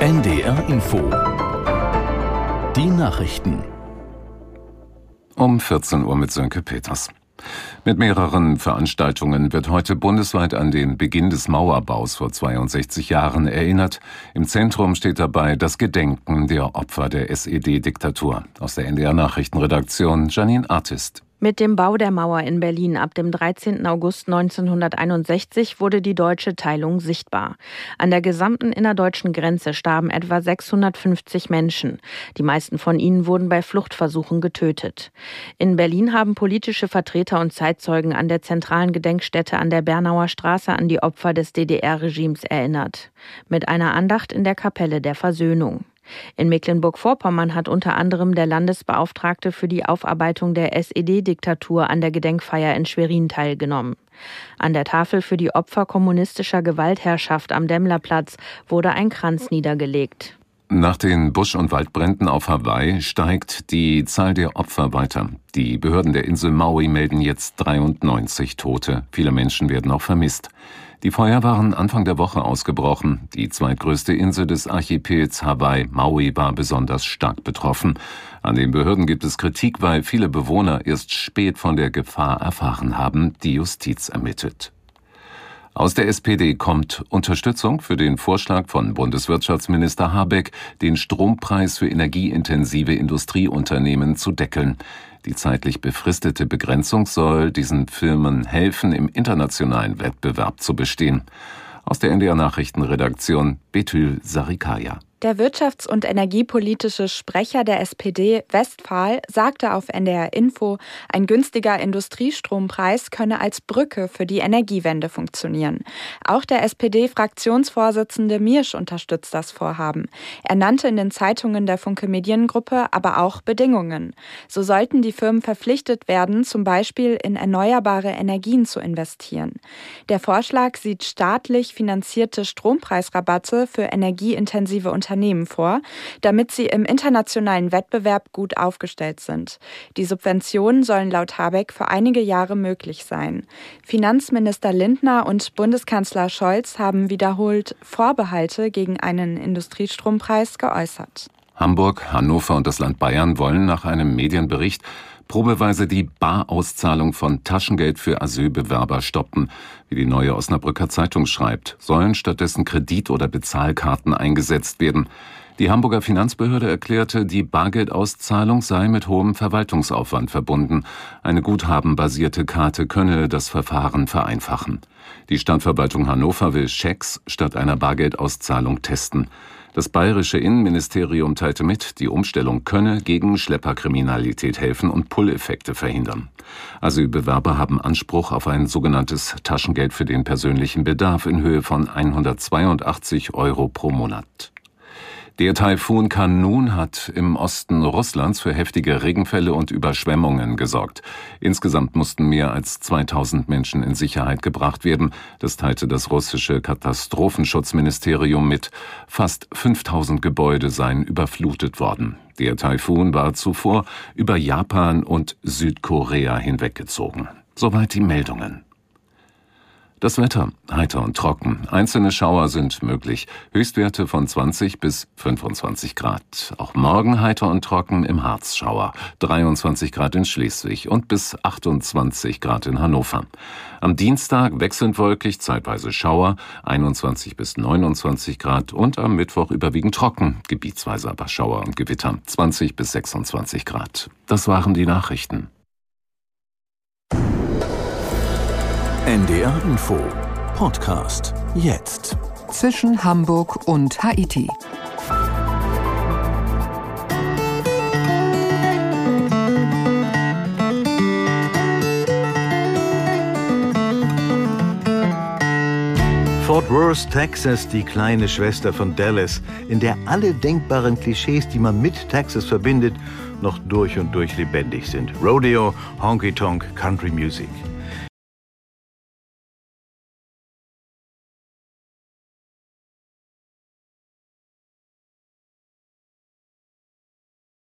NDR Info. Die Nachrichten. Um 14 Uhr mit Sönke Peters. Mit mehreren Veranstaltungen wird heute bundesweit an den Beginn des Mauerbaus vor 62 Jahren erinnert. Im Zentrum steht dabei das Gedenken der Opfer der SED-Diktatur. Aus der NDR Nachrichtenredaktion Janine Artist. Mit dem Bau der Mauer in Berlin ab dem 13. August 1961 wurde die deutsche Teilung sichtbar. An der gesamten innerdeutschen Grenze starben etwa 650 Menschen. Die meisten von ihnen wurden bei Fluchtversuchen getötet. In Berlin haben politische Vertreter und Zeitzeugen an der zentralen Gedenkstätte an der Bernauer Straße an die Opfer des DDR-Regimes erinnert. Mit einer Andacht in der Kapelle der Versöhnung. In Mecklenburg-Vorpommern hat unter anderem der Landesbeauftragte für die Aufarbeitung der SED-Diktatur an der Gedenkfeier in Schwerin teilgenommen. An der Tafel für die Opfer kommunistischer Gewaltherrschaft am Demmlerplatz wurde ein Kranz niedergelegt. Nach den Busch- und Waldbränden auf Hawaii steigt die Zahl der Opfer weiter. Die Behörden der Insel Maui melden jetzt 93 Tote. Viele Menschen werden auch vermisst. Die Feuer waren Anfang der Woche ausgebrochen. Die zweitgrößte Insel des Archipels Hawaii, Maui, war besonders stark betroffen. An den Behörden gibt es Kritik, weil viele Bewohner erst spät von der Gefahr erfahren haben. Die Justiz ermittelt. Aus der SPD kommt Unterstützung für den Vorschlag von Bundeswirtschaftsminister Habeck, den Strompreis für energieintensive Industrieunternehmen zu deckeln. Die zeitlich befristete Begrenzung soll diesen Firmen helfen, im internationalen Wettbewerb zu bestehen. Aus der NDR Nachrichtenredaktion Betül Sarikaya. Der wirtschafts- und energiepolitische Sprecher der SPD, Westphal, sagte auf NDR Info, ein günstiger Industriestrompreis könne als Brücke für die Energiewende funktionieren. Auch der SPD-Fraktionsvorsitzende Miersch unterstützt das Vorhaben. Er nannte in den Zeitungen der Funke Mediengruppe aber auch Bedingungen. So sollten die Firmen verpflichtet werden, zum Beispiel in erneuerbare Energien zu investieren. Der Vorschlag sieht staatlich finanzierte Strompreisrabatte für energieintensive Unternehmen Unternehmen vor, damit sie im internationalen Wettbewerb gut aufgestellt sind. Die Subventionen sollen laut Habeck für einige Jahre möglich sein. Finanzminister Lindner und Bundeskanzler Scholz haben wiederholt Vorbehalte gegen einen Industriestrompreis geäußert. Hamburg, Hannover und das Land Bayern wollen nach einem Medienbericht probeweise die Barauszahlung von Taschengeld für Asylbewerber stoppen. Wie die neue Osnabrücker Zeitung schreibt, sollen stattdessen Kredit- oder Bezahlkarten eingesetzt werden. Die Hamburger Finanzbehörde erklärte, die Bargeldauszahlung sei mit hohem Verwaltungsaufwand verbunden. Eine guthabenbasierte Karte könne das Verfahren vereinfachen. Die Stadtverwaltung Hannover will Schecks statt einer Bargeldauszahlung testen. Das bayerische Innenministerium teilte mit, die Umstellung könne gegen Schlepperkriminalität helfen und Pull-Effekte verhindern. Asylbewerber haben Anspruch auf ein sogenanntes Taschengeld für den persönlichen Bedarf in Höhe von 182 Euro pro Monat. Der Taifun Kanun hat im Osten Russlands für heftige Regenfälle und Überschwemmungen gesorgt. Insgesamt mussten mehr als 2000 Menschen in Sicherheit gebracht werden. Das teilte das russische Katastrophenschutzministerium mit. Fast 5000 Gebäude seien überflutet worden. Der Taifun war zuvor über Japan und Südkorea hinweggezogen. Soweit die Meldungen. Das Wetter heiter und trocken. Einzelne Schauer sind möglich. Höchstwerte von 20 bis 25 Grad. Auch morgen heiter und trocken im Harz Schauer. 23 Grad in Schleswig und bis 28 Grad in Hannover. Am Dienstag wechselnd wolkig, zeitweise Schauer. 21 bis 29 Grad und am Mittwoch überwiegend trocken. Gebietsweise aber Schauer und Gewitter. 20 bis 26 Grad. Das waren die Nachrichten. NDR Info Podcast jetzt. Zwischen Hamburg und Haiti. Fort Worth, Texas, die kleine Schwester von Dallas, in der alle denkbaren Klischees, die man mit Texas verbindet, noch durch und durch lebendig sind. Rodeo, Honky Tonk, Country Music.